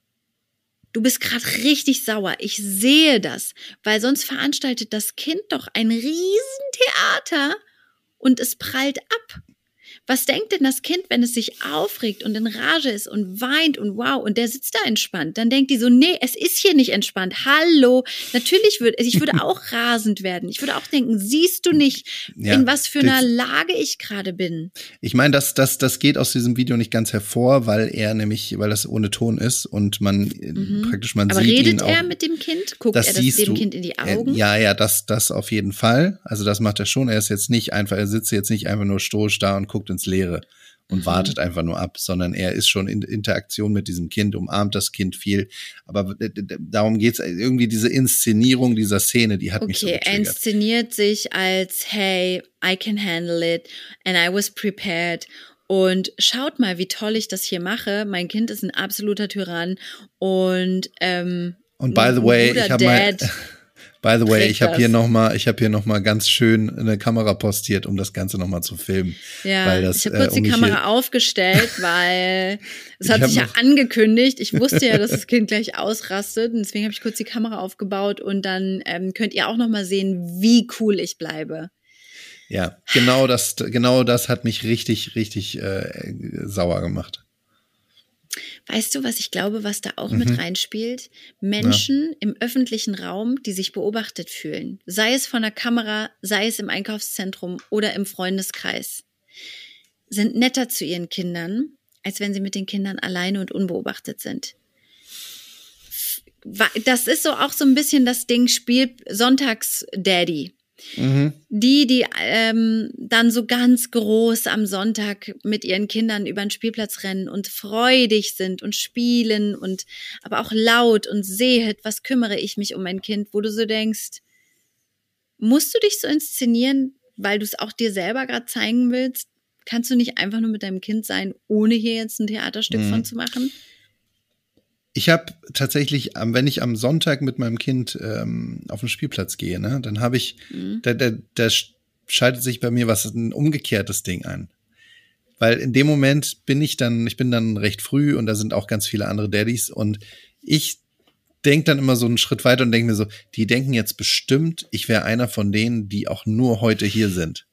du bist gerade richtig sauer. Ich sehe das, weil sonst veranstaltet das Kind doch ein Riesentheater und es prallt ab. Was denkt denn das Kind, wenn es sich aufregt und in Rage ist und weint und wow und der sitzt da entspannt? Dann denkt die so, nee, es ist hier nicht entspannt. Hallo, natürlich würde ich würde auch rasend werden. Ich würde auch denken, siehst du nicht, Ja, in was für einer Lage ich gerade bin? Ich meine, das, das, das geht aus diesem Video nicht ganz hervor, weil er nämlich, weil das ohne Ton ist und man äh, praktisch man Mhm. Aber sieht ihn redet auch. er mit dem Kind? Guckt er das dem du. Kind in die Augen? Ja, ja, das, das auf jeden Fall. Also das macht er schon. Er ist jetzt nicht einfach, er sitzt jetzt nicht einfach nur stoisch da und guckt ins Leere und Mhm. wartet einfach nur ab, sondern er ist schon in Interaktion mit diesem Kind, umarmt das Kind viel. Aber d- d- darum geht's irgendwie diese Inszenierung dieser Szene, die hat mich so Okay, er getriggert. inszeniert sich als, hey, I can handle it and I was prepared. Und schaut mal, wie toll ich das hier mache. Mein Kind ist ein absoluter Tyrann. Und ähm, Und by the way, ich habe mal, by the way, ich habe hier noch mal, ich habe hier noch mal ganz schön eine Kamera postiert, um das Ganze noch mal zu filmen. Ja, das, ich habe äh, kurz um die Kamera aufgestellt, weil es hat sich ja angekündigt. Ich wusste ja, dass das Kind gleich ausrastet. Und deswegen habe ich kurz die Kamera aufgebaut und dann ähm, könnt ihr auch noch mal sehen, wie cool ich bleibe. Ja, genau das, genau das hat mich richtig, richtig äh, sauer gemacht. Weißt du, was ich glaube, was da auch Mhm. mit reinspielt? Menschen im öffentlichen Raum, die sich beobachtet fühlen. Sei es von der Kamera, sei es im Einkaufszentrum oder im Freundeskreis. Sind netter zu ihren Kindern, als wenn sie mit den Kindern alleine und unbeobachtet sind. Das ist so auch so ein bisschen das Ding, Spiel Sonntags-Daddy. Mhm. Die, die ähm, dann so ganz groß am Sonntag mit ihren Kindern über den Spielplatz rennen und freudig sind und spielen und aber auch laut und sehet, was kümmere ich mich um mein Kind, wo du so denkst, musst du dich so inszenieren, weil du es auch dir selber gerade zeigen willst? Kannst du nicht einfach nur mit deinem Kind sein, ohne hier jetzt ein Theaterstück Mhm. von zu machen? Ich habe tatsächlich, wenn ich am Sonntag mit meinem Kind ähm, auf den Spielplatz gehe, ne, dann habe ich, Mhm. da, da, da schaltet sich bei mir was ein umgekehrtes Ding ein. Weil in dem Moment bin ich dann, ich bin dann recht früh und da sind auch ganz viele andere Daddys und ich denke dann immer so einen Schritt weiter und denke mir so, die denken jetzt bestimmt, ich wäre einer von denen, die auch nur heute hier sind.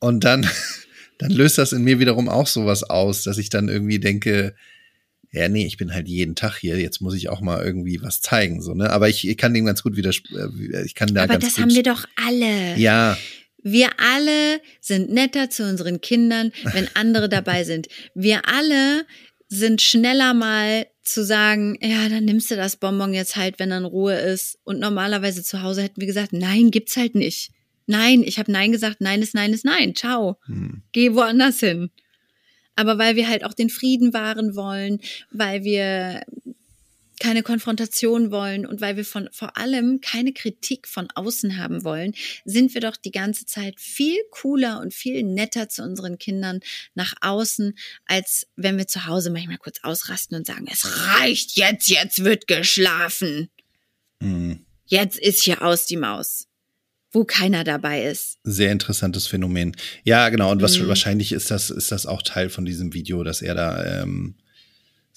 Und dann, dann löst das in mir wiederum auch sowas aus, dass ich dann irgendwie denke, ja, nee, ich bin halt jeden Tag hier, jetzt muss ich auch mal irgendwie was zeigen, so, ne? Aber ich, ich kann dem ganz gut widersprechen, ich kann da Aber ganz das gut. haben wir doch alle. ja, Wir alle sind netter zu unseren Kindern, wenn andere dabei sind. Wir alle sind schneller mal zu sagen, ja, dann nimmst du das Bonbon jetzt halt, wenn dann Ruhe ist. Und normalerweise zu Hause hätten wir gesagt, nein, gibt's halt nicht. Nein, ich habe Nein gesagt, Nein ist Nein ist Nein. Ciao. hm, Geh woanders hin. Aber weil wir halt auch den Frieden wahren wollen, weil wir keine Konfrontation wollen und weil wir von vor allem keine Kritik von außen haben wollen, sind wir doch die ganze Zeit viel cooler und viel netter zu unseren Kindern nach außen, als wenn wir zu Hause manchmal kurz ausrasten und sagen, es reicht jetzt, jetzt wird geschlafen. hm. Jetzt ist hier aus die Maus. Wo keiner dabei ist. sehr interessantes Phänomen. Ja, genau. Und was, Mhm. wahrscheinlich ist das, ist das auch Teil von diesem Video, dass er da ähm,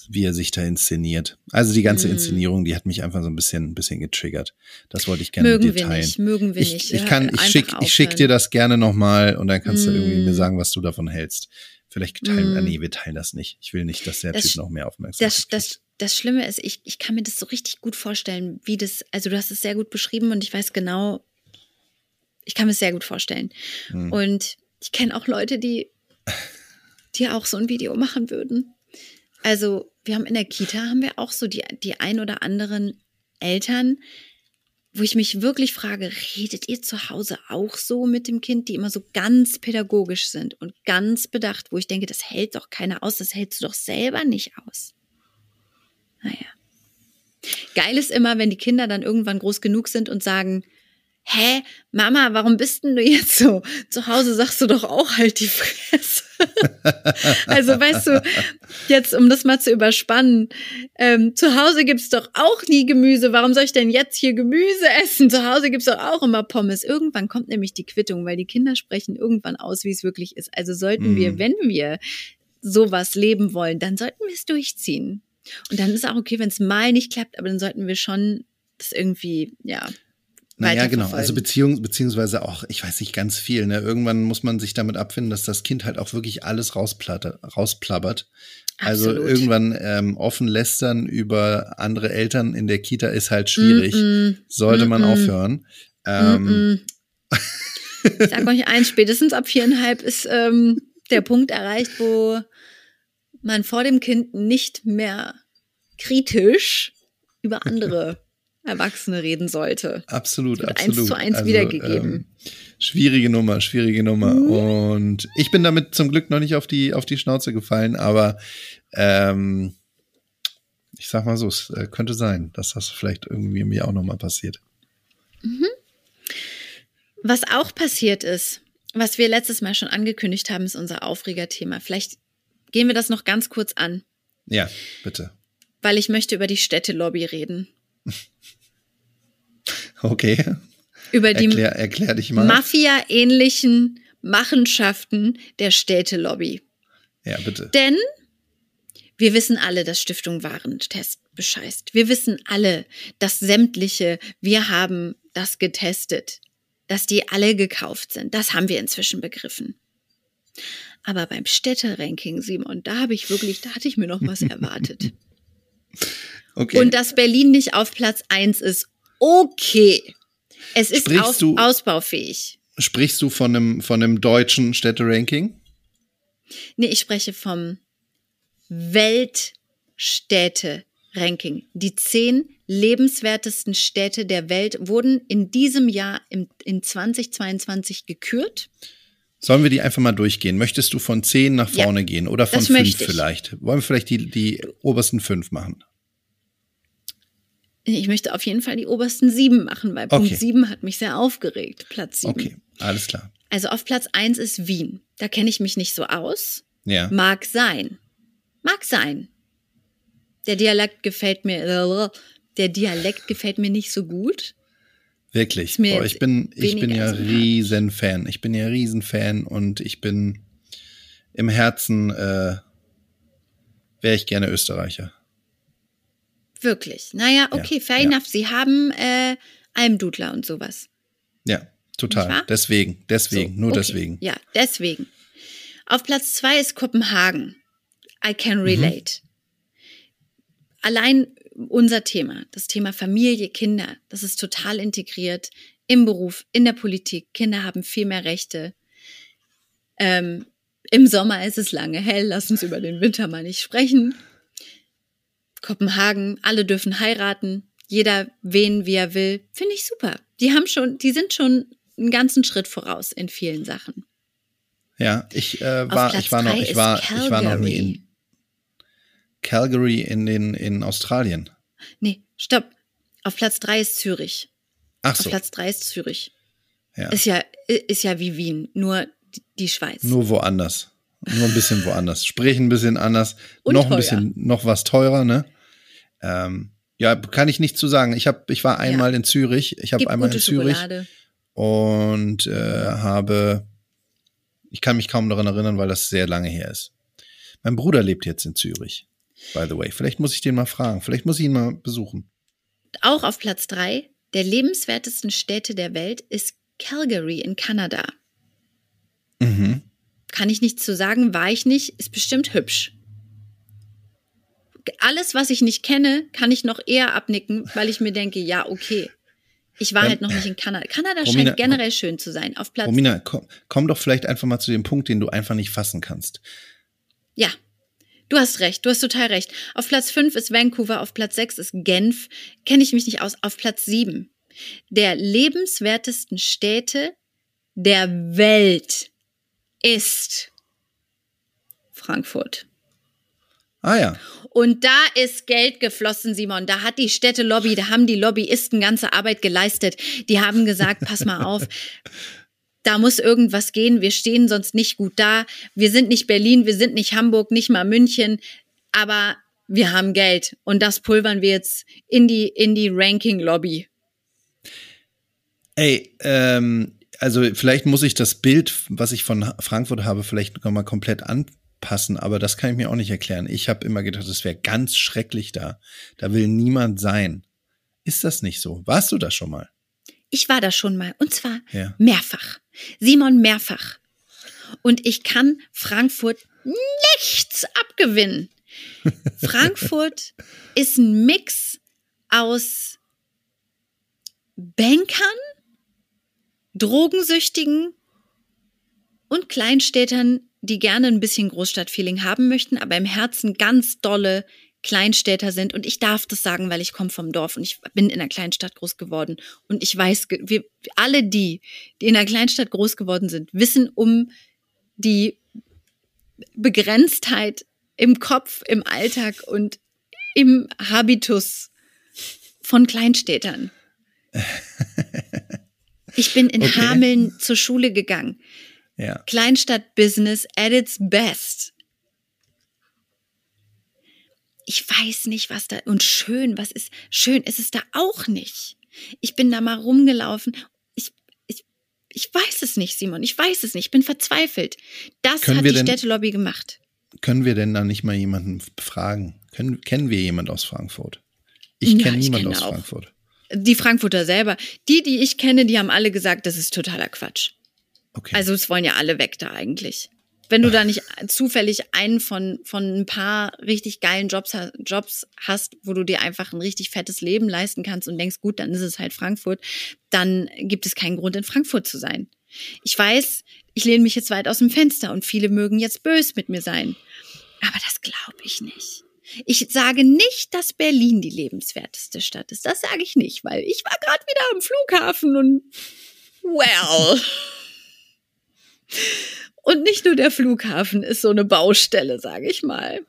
wie er sich da inszeniert. Also die ganze Mm. Inszenierung, die hat mich einfach so ein bisschen, ein bisschen getriggert. Das wollte ich gerne Mögen mit dir wir teilen. nicht, mögen wir ich, nicht. Ich Ja, kann, ich schick, ich schick dir das gerne nochmal und dann kannst du irgendwie mir sagen, was du davon hältst. Vielleicht teilen, ah, nee, wir teilen das nicht. Ich will nicht, dass der Das Typ noch mehr Aufmerksamkeit Das, das, das Schlimme ist, ich, ich kann mir das so richtig gut vorstellen, wie das, also du hast es sehr gut beschrieben und ich weiß genau, ich kann mir sehr gut vorstellen. Hm. Und ich kenne auch Leute, die, die auch so ein Video machen würden. Also wir haben in der Kita, haben wir auch so die, die ein oder anderen Eltern, wo ich mich wirklich frage, redet ihr zu Hause auch so mit dem Kind, die immer so ganz pädagogisch sind und ganz bedacht, wo ich denke, das hält doch keiner aus, das hältst du doch selber nicht aus. Naja. Geil ist immer, wenn die Kinder dann irgendwann groß genug sind und sagen, hä, Mama, warum bist denn du jetzt so? Zu Hause sagst du doch auch halt die Fresse. also weißt du, jetzt um das mal zu überspannen, ähm, zu Hause gibt's doch auch nie Gemüse. Warum soll ich denn jetzt hier Gemüse essen? Zu Hause gibt's doch auch immer Pommes. Irgendwann kommt nämlich die Quittung, weil die Kinder sprechen irgendwann aus, wie es wirklich ist. Also sollten wir, Mhm. wenn wir sowas leben wollen, dann sollten wir es durchziehen. Und dann ist auch okay, wenn es mal nicht klappt, aber dann sollten wir schon das irgendwie, ja. Naja, genau. Also Beziehung, beziehungsweise auch, ich weiß nicht, ganz viel. Ne? Irgendwann muss man sich damit abfinden, dass das Kind halt auch wirklich alles rausplappert. Also irgendwann ähm, offen lästern über andere Eltern in der Kita ist halt schwierig. Mm-mm. Sollte man Mm-mm. aufhören. Ähm. Ich sag euch eins, spätestens ab viereinhalb ist ähm, der Punkt erreicht, wo man vor dem Kind nicht mehr kritisch über andere Erwachsene reden sollte. Absolut, absolut. eins zu eins wiedergegeben. Ähm, schwierige Nummer, schwierige Nummer. Mhm. Und ich bin damit zum Glück noch nicht auf die, auf die Schnauze gefallen, aber ähm, ich sag mal so, es äh, könnte sein, dass das vielleicht irgendwie mir auch nochmal passiert. Was auch passiert ist, was wir letztes Mal schon angekündigt haben, ist unser Aufregerthema. Vielleicht gehen wir das noch ganz kurz an, Ja, bitte. weil ich möchte über die Städtelobby reden. Okay. Über die Erklär, erklär. Mafia-ähnlichen Machenschaften der Städtelobby. ja, bitte. Denn wir wissen alle, dass Stiftung Warentest bescheißt. Wir wissen alle, dass sämtliche, wir haben das getestet, dass die alle gekauft sind. Das haben wir inzwischen begriffen. Aber beim Städteranking, Simon, da habe ich wirklich, da hatte ich mir noch was erwartet. Okay. Und dass Berlin nicht auf Platz eins ist, okay. Es ist aus, du- ausbaufähig. Sprichst du von einem, von einem deutschen Städteranking? Nee, ich spreche vom Weltstädte-Ranking. Die zehn lebenswertesten Städte der Welt wurden in diesem Jahr im, in 2022 gekürt. Sollen wir die einfach mal durchgehen? Möchtest du von zehn nach Ja, vorne gehen oder von fünf vielleicht? Wollen wir vielleicht die, die obersten fünf machen? Ich möchte auf jeden Fall die obersten sieben machen, weil Punkt Okay. sieben hat mich sehr aufgeregt. Platz sieben. Okay, alles klar. Also auf Platz eins ist Wien. Da kenne ich mich nicht so aus. Ja. Mag sein. Mag sein. Der Dialekt gefällt mir, der Dialekt gefällt mir nicht so gut. Wirklich. Boah, ich bin, ich bin ja sympathisch. riesen Fan. Ich bin ja riesen Fan und ich bin im Herzen äh, wäre ich gerne Österreicher. Wirklich. Naja, okay, Ja, fair ja. enough. Sie haben äh, Almdudler und sowas. Ja, total. Deswegen, deswegen, So, nur okay. deswegen. Ja, deswegen. Auf Platz zwei ist Kopenhagen. I can relate. Allein unser Thema, das Thema Familie, Kinder, das ist total integriert im Beruf, in der Politik. Kinder haben viel mehr Rechte. Ähm, Im Sommer ist es lange hell, lass uns über den Winter mal nicht sprechen. Kopenhagen, alle dürfen heiraten, jeder wen wie er will, finde ich super. Die haben schon, die sind schon einen ganzen Schritt voraus in vielen Sachen. Ja, ich äh, war, ich war noch, ich war, ich war noch nie Calgary. in Calgary in den in Australien. Nee, stopp. Auf Platz drei ist Zürich. Ach Auf so, Platz drei ist Zürich. ja. Ist ja, ist ja wie Wien, nur die- die Schweiz. Nur woanders. Nur ein bisschen woanders. Sprich ein bisschen anders. Und noch ein teuer. bisschen, noch was teurer, ne? Ähm, ja, kann ich nicht zu sagen. Ich habe, ich war einmal in Zürich. Ich habe einmal in Zürich Schokolade. und äh, habe, ich kann mich kaum daran erinnern, weil das sehr lange her ist. Mein Bruder lebt jetzt in Zürich. by the way. Vielleicht muss ich den mal fragen. Vielleicht muss ich ihn mal besuchen. Auch auf Platz 3 der lebenswertesten Städte der Welt ist Calgary in Kanada. Mhm. Kann ich nichts zu sagen, war ich nicht, ist bestimmt hübsch. Alles, was ich nicht kenne, kann ich noch eher abnicken, weil ich mir denke, ja, okay. Ich war Ähm, halt noch nicht in Kanada. Kanada Romina, scheint generell schön zu sein. Auf Platz Romina, komm, komm doch vielleicht einfach mal zu dem Punkt, den du einfach nicht fassen kannst. Ja, du hast recht, du hast total recht. Auf Platz 5 ist Vancouver, auf Platz 6 ist Genf. Kenne ich mich nicht aus. Auf Platz 7 der lebenswertesten Städte der Welt ist Frankfurt. Ah ja. Und da ist Geld geflossen, Simon. Da hat die Städtelobby, da haben die Lobbyisten ganze Arbeit geleistet. Die haben gesagt, pass mal auf, da muss irgendwas gehen. Wir stehen sonst nicht gut da. Wir sind nicht Berlin, wir sind nicht Hamburg, nicht mal München. Aber wir haben Geld. Und das pulvern wir jetzt in die, in die Ranking-Lobby. Ey, ähm, also vielleicht muss ich das Bild, was ich von Frankfurt habe, vielleicht nochmal komplett anpassen, aber das kann ich mir auch nicht erklären. Ich habe immer gedacht, es wäre ganz schrecklich da. Da will niemand sein. Ist das nicht so? Warst du da schon mal? Ich war da schon mal. Und zwar Ja. mehrfach. Simon mehrfach. Und ich kann Frankfurt nichts abgewinnen. Frankfurt ist ein Mix aus Bankern, Drogensüchtigen und Kleinstädtern, die gerne ein bisschen Großstadtfeeling haben möchten, aber im Herzen ganz dolle Kleinstädter sind. Und ich darf das sagen, weil ich komme vom Dorf und ich bin in einer Kleinstadt groß geworden. Und ich weiß, wir alle die, die in einer Kleinstadt groß geworden sind, wissen um die Begrenztheit im Kopf, im Alltag und im Habitus von Kleinstädtern. Ich bin in Okay. Hameln zur Schule gegangen. Ja. Kleinstadt-Business at its best. Ich weiß nicht, was da und schön, was ist schön ist es da auch nicht. Ich bin da mal rumgelaufen. Ich, ich, ich weiß es nicht, Simon. Ich weiß es nicht. Ich bin verzweifelt. Das Können hat die denn- Städtelobby gemacht. Können wir denn da nicht mal jemanden fragen? Können, kennen wir jemand aus Frankfurt? Ich Ja, kenne ich niemand kenne aus auch. Frankfurt. Die Frankfurter selber, die, die ich kenne, die haben alle gesagt, das ist totaler Quatsch. Okay. Also es wollen ja alle weg da eigentlich. Wenn du da nicht zufällig einen von, von ein paar richtig geilen Jobs, Jobs hast, wo du dir einfach ein richtig fettes Leben leisten kannst und denkst, gut, dann ist es halt Frankfurt, dann gibt es keinen Grund, in Frankfurt zu sein. Ich weiß, ich lehne mich jetzt weit aus dem Fenster und viele mögen jetzt bös mit mir sein. Aber das glaube ich nicht. Ich sage nicht, dass Berlin die lebenswerteste Stadt ist. Das sage ich nicht, weil ich war gerade wieder am Flughafen und well. Und nicht nur der Flughafen ist so eine Baustelle, sage ich mal.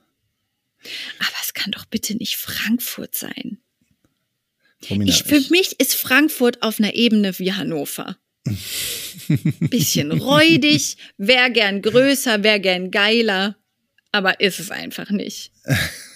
Aber es kann doch bitte nicht Frankfurt sein. Romina, Ich, für ich- mich ist Frankfurt auf einer Ebene wie Hannover. Bisschen räudig, wär gern größer, wär gern geiler, aber ist es einfach nicht.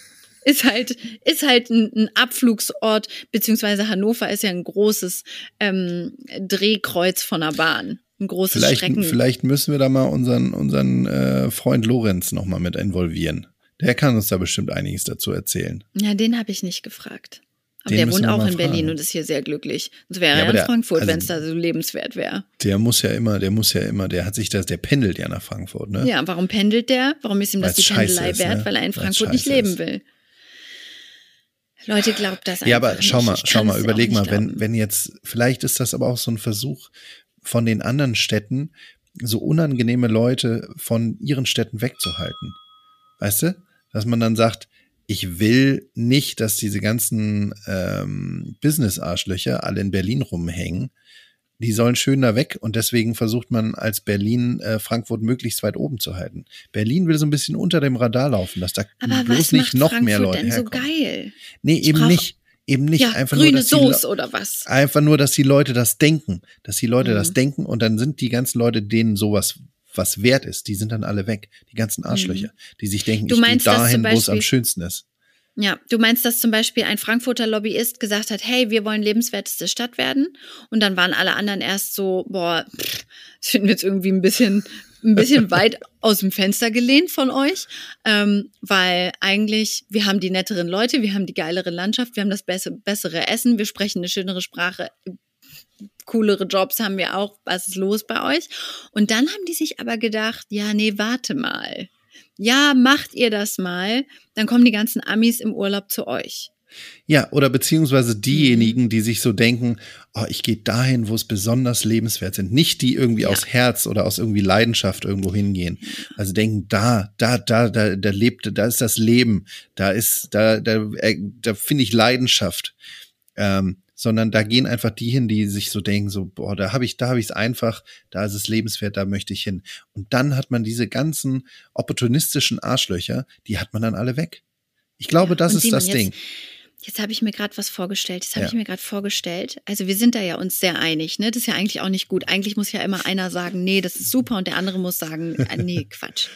Ist halt, ist halt ein, ein Abflugsort, beziehungsweise Hannover ist ja ein großes ähm, Drehkreuz von der Bahn. Ein großes vielleicht, Strecken. vielleicht müssen wir da mal unseren, unseren äh, Freund Lorenz noch mal mit involvieren. Der kann uns da bestimmt einiges dazu erzählen. Ja, den habe ich nicht gefragt. Aber Den der wohnt auch in Berlin fragen. und ist hier sehr glücklich. Und wäre Ja, aber in der- Frankfurt, also- wenn es da so lebenswert wäre. Der muss ja immer, der muss ja immer, der hat sich das, der pendelt ja nach Frankfurt, ne? Ja, warum pendelt der? Warum ist ihm das Weil's die Pendelei ist, wert? ne? Weil er in Frankfurt nicht leben ist. will. Leute, glaubt das Ja, aber schau nicht. mal, schau mal, überleg mal, wenn, wenn jetzt, vielleicht ist das aber auch so ein Versuch von den anderen Städten, so unangenehme Leute von ihren Städten wegzuhalten. Weißt du? Dass man dann sagt, ich will nicht, dass diese ganzen ähm, Business-Arschlöcher alle in Berlin rumhängen. Die sollen schön da weg und deswegen versucht man als Berlin äh, Frankfurt möglichst weit oben zu halten. Berlin will so ein bisschen unter dem Radar laufen, dass da Aber bloß nicht noch Frankfurt mehr Leute denn so herkommen. geil? Nee, Ich eben nicht. Eben nicht. ja, einfach nur, grüne dass die Le- Soße oder was? Einfach nur, dass die Leute das denken. Dass die Leute Mhm. das denken und dann sind die ganzen Leute, denen sowas was wert ist, die sind dann alle weg. Die ganzen Arschlöcher, die sich denken, Mhm. Du ich gehe meinst, dass dahin, wo es am schönsten ist. Ja, du meinst, dass zum Beispiel ein Frankfurter Lobbyist gesagt hat, hey, wir wollen lebenswerteste Stadt werden. Und dann waren alle anderen erst so, boah, pff, Das finden wir jetzt irgendwie ein bisschen, ein bisschen weit aus dem Fenster gelehnt von euch, ähm, weil eigentlich wir haben die netteren Leute, wir haben die geilere Landschaft, wir haben das bessere, bessere Essen, wir sprechen eine schönere Sprache, coolere Jobs haben wir auch. Was ist los bei euch? Und dann haben die sich aber gedacht, ja, nee, warte mal. Ja, macht ihr das mal, dann kommen die ganzen Amis im Urlaub zu euch. Ja, oder beziehungsweise diejenigen, die sich so denken, oh, ich gehe dahin, wo es besonders lebenswert sind. Nicht die irgendwie ja. aus Herz oder aus irgendwie Leidenschaft irgendwo hingehen. Also denken, da, da, da, da, da lebt, da ist das Leben, da ist, da, da, äh, da finde ich Leidenschaft. Ähm, sondern da gehen einfach die hin, die sich so denken, so, boah, da habe ich, da habe ich es einfach, da ist es lebenswert, da möchte ich hin. Und dann hat man diese ganzen opportunistischen Arschlöcher, die hat man dann alle weg. Ich glaube, ja, das ist das jetzt, Ding. Jetzt habe ich mir gerade was vorgestellt. Das habe ja. ich mir gerade vorgestellt. Also wir sind da ja uns sehr einig, ne? Das ist ja eigentlich auch nicht gut. Eigentlich muss ja immer einer sagen, nee, das ist super und der andere muss sagen, äh, nee, Quatsch.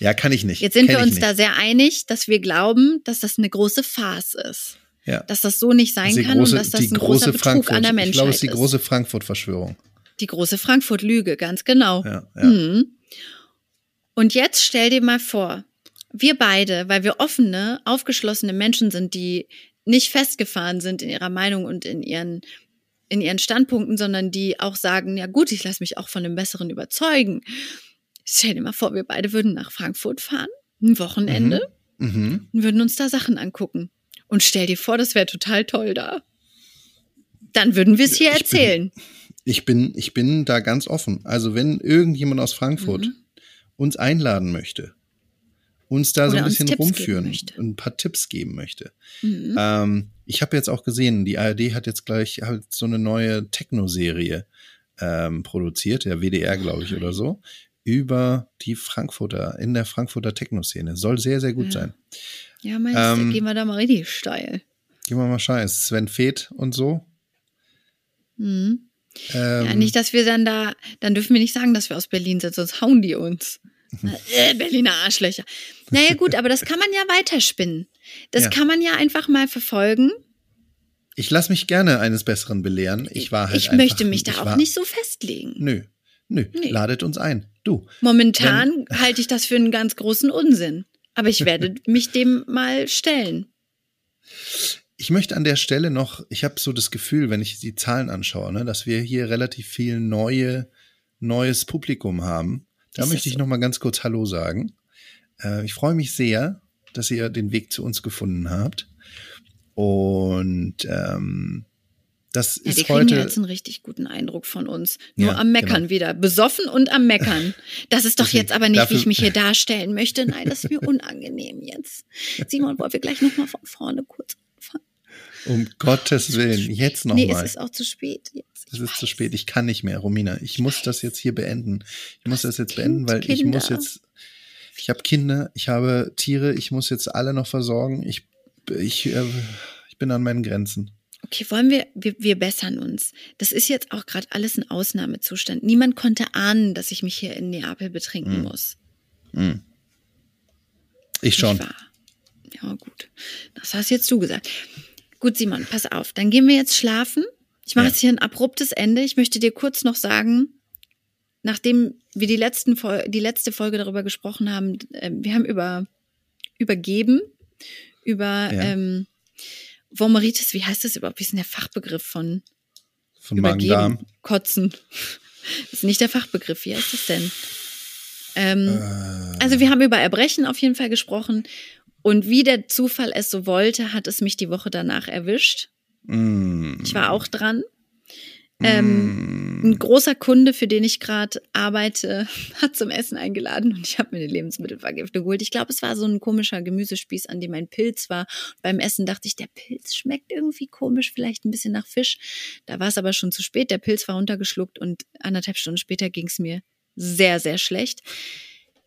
ja, kann ich nicht. Jetzt sind Kenn wir uns da sehr einig, dass wir glauben, dass das eine große Farce ist. Ja. Dass das so nicht sein kann große, und dass das ein großer Betrug Frankfurt, an der Menschheit ist. Ich glaube, es ist die große Frankfurt-Verschwörung. Die große Frankfurt-Lüge, ganz genau. Ja, ja. Mhm. Und jetzt stell dir mal vor, wir beide, weil wir offene, aufgeschlossene Menschen sind, die nicht festgefahren sind in ihrer Meinung und in ihren in ihren Standpunkten, sondern die auch sagen, ja gut, ich lasse mich auch von dem Besseren überzeugen. Stell dir mal vor, wir beide würden nach Frankfurt fahren, ein Wochenende, mhm. Mhm. und würden uns da Sachen angucken. Und stell dir vor, das wäre total toll da. Dann würden wir es hier ich erzählen. Bin, ich bin, ich bin da ganz offen. Also wenn irgendjemand aus Frankfurt mhm. uns einladen möchte, uns da Oder so ein bisschen rumführen und ein paar Tipps geben möchte. Mhm. Ähm, ich habe jetzt auch gesehen, die ARD hat jetzt gleich halt so eine neue Techno-Serie ähm, produziert, der WDR, glaube ich, oder so, über die Frankfurter, in der Frankfurter Techno-Szene. Soll sehr, sehr gut ja. sein. Ja, meinst ähm, du, gehen wir da mal richtig steil. Gehen wir mal scheiß. Sven Feth und so. Mhm. Ähm, ja, nicht, dass wir dann da, dann dürfen wir nicht sagen, dass wir aus Berlin sind, sonst hauen die uns. Äh, Berliner Arschlöcher. Naja, gut, aber das kann man ja weiterspinnen. Das ja. kann man ja einfach mal verfolgen. Ich lasse mich gerne eines Besseren belehren. Ich war halt. Ich einfach, möchte mich da auch war, nicht so festlegen. Nö. Nö. Nee. Ladet uns ein. Du. Momentan halte ich das für einen ganz großen Unsinn. Aber ich werde mich dem mal stellen. Ich möchte an der Stelle noch, ich habe so das Gefühl, wenn ich die Zahlen anschaue, ne, dass wir hier relativ viel neue, neues Publikum haben. Da möchte ich so? noch mal ganz kurz Hallo sagen. Äh, ich freue mich sehr, dass ihr den Weg zu uns gefunden habt. Und ähm, das ja, ist die heute. jetzt einen richtig guten Eindruck von uns. Nur ja, am Meckern genau. wieder. Besoffen und am Meckern. Das ist doch Deswegen, jetzt aber nicht, wie ich mich hier darstellen möchte. Nein, das ist mir unangenehm jetzt. Simon, wollen wir gleich nochmal von vorne kurz anfangen? Um Gottes Willen, jetzt nochmal. Nee, mal. es ist auch zu spät jetzt. Es ist zu spät. Ich kann nicht mehr, Romina. Ich, muss weiß. das jetzt hier beenden. Ich muss das jetzt kind, beenden, weil Kinder. ich muss jetzt. Ich habe Kinder, ich habe Tiere, ich muss jetzt alle noch versorgen. Ich, ich, äh, ich bin an meinen Grenzen. Okay, wollen wir, wir, wir bessern uns. Das ist jetzt auch gerade alles ein Ausnahmezustand. Niemand konnte ahnen, dass ich mich hier in Neapel betrinken mm. muss. Mm. Ich schon. Ja, gut. Das hast jetzt du gesagt. Gut, Simon, pass auf. Dann gehen wir jetzt schlafen. Ich mache ja. jetzt hier ein abruptes Ende. Ich möchte dir kurz noch sagen, nachdem wir die, letzten die letzte Folge darüber gesprochen haben, äh, wir haben über übergeben, über ja. ähm, Vomeritis, wie heißt das überhaupt? Wie ist denn der Fachbegriff von, von Magen-Darm? Kotzen. Das ist nicht der Fachbegriff. Wie heißt das denn? Ähm, äh. Also wir haben über Erbrechen auf jeden Fall gesprochen. Und wie der Zufall es so wollte, hat es mich die Woche danach erwischt. Mm. Ich war auch dran. Ähm, mm. Ein großer Kunde, für den ich gerade arbeite, hat zum Essen eingeladen und ich habe mir eine Lebensmittelvergiftung geholt. Ich glaube, es war so ein komischer Gemüsespieß, an dem ein Pilz war. Beim Essen dachte ich, der Pilz schmeckt irgendwie komisch, vielleicht ein bisschen nach Fisch. Da war es aber schon zu spät. Der Pilz war runtergeschluckt und anderthalb Stunden später ging es mir sehr, sehr schlecht.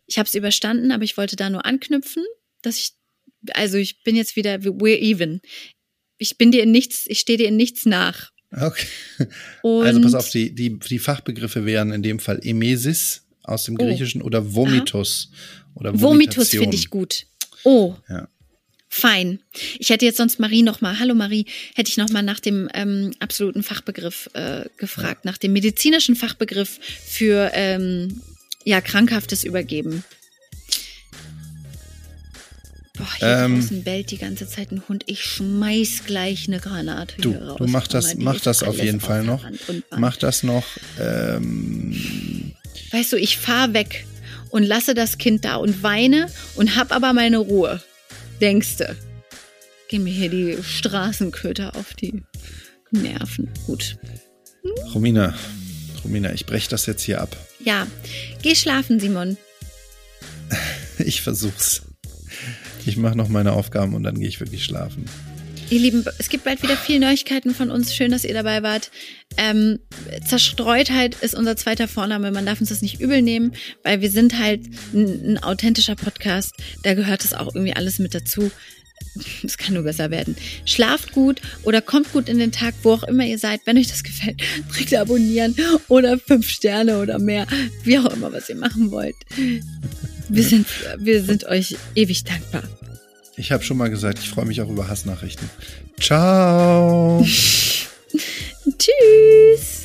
Ich habe es überstanden, aber ich wollte da nur anknüpfen, dass ich, also ich bin jetzt wieder, we're even ich bin dir in nichts, ich stehe dir in nichts nach. Okay. Und also pass auf, die, die, die Fachbegriffe wären in dem Fall Emesis aus dem oh. Griechischen oh. oder Vomitus. Aha. Oder Vomitus finde ich gut. Oh. Ja. Fein. Ich hätte jetzt sonst Marie noch mal, hallo Marie, hätte ich noch mal nach dem ähm, absoluten Fachbegriff äh, gefragt, nach dem medizinischen Fachbegriff für ähm, ja krankhaftes Übergeben. Boah, hier Ähm. draußen bellt die ganze Zeit ein Hund. Ich schmeiß gleich eine Granate Du, hier raus. du mach das, mach das auf jeden Fall noch. Mach das noch. Ähm, Weißt du, ich fahr weg und lasse das Kind da und weine und hab aber meine Ruhe. Denkste. Geh mir hier die Straßenköter auf die Nerven. Gut. Romina, Romina, ich brech das jetzt hier ab. Ja, geh schlafen, Simon. Ich versuch's. Ich mache noch meine Aufgaben und dann gehe ich wirklich schlafen. Ihr Lieben, es gibt bald wieder viele Neuigkeiten von uns. Schön, dass ihr dabei wart. Ähm, Zerstreutheit ist unser zweiter Vorname. Man darf uns das nicht übel nehmen, weil wir sind halt ein, ein authentischer Podcast. Da gehört es auch irgendwie alles mit dazu. Es kann nur besser werden. Schlaft gut oder kommt gut in den Tag, wo auch immer ihr seid. Wenn euch das gefällt, drückt abonnieren oder fünf Sterne oder mehr. Wie auch immer, was ihr machen wollt. Wir sind, wir sind euch ewig dankbar. Ich habe schon mal gesagt, ich freue mich auch über Hassnachrichten. Ciao. Tschüss.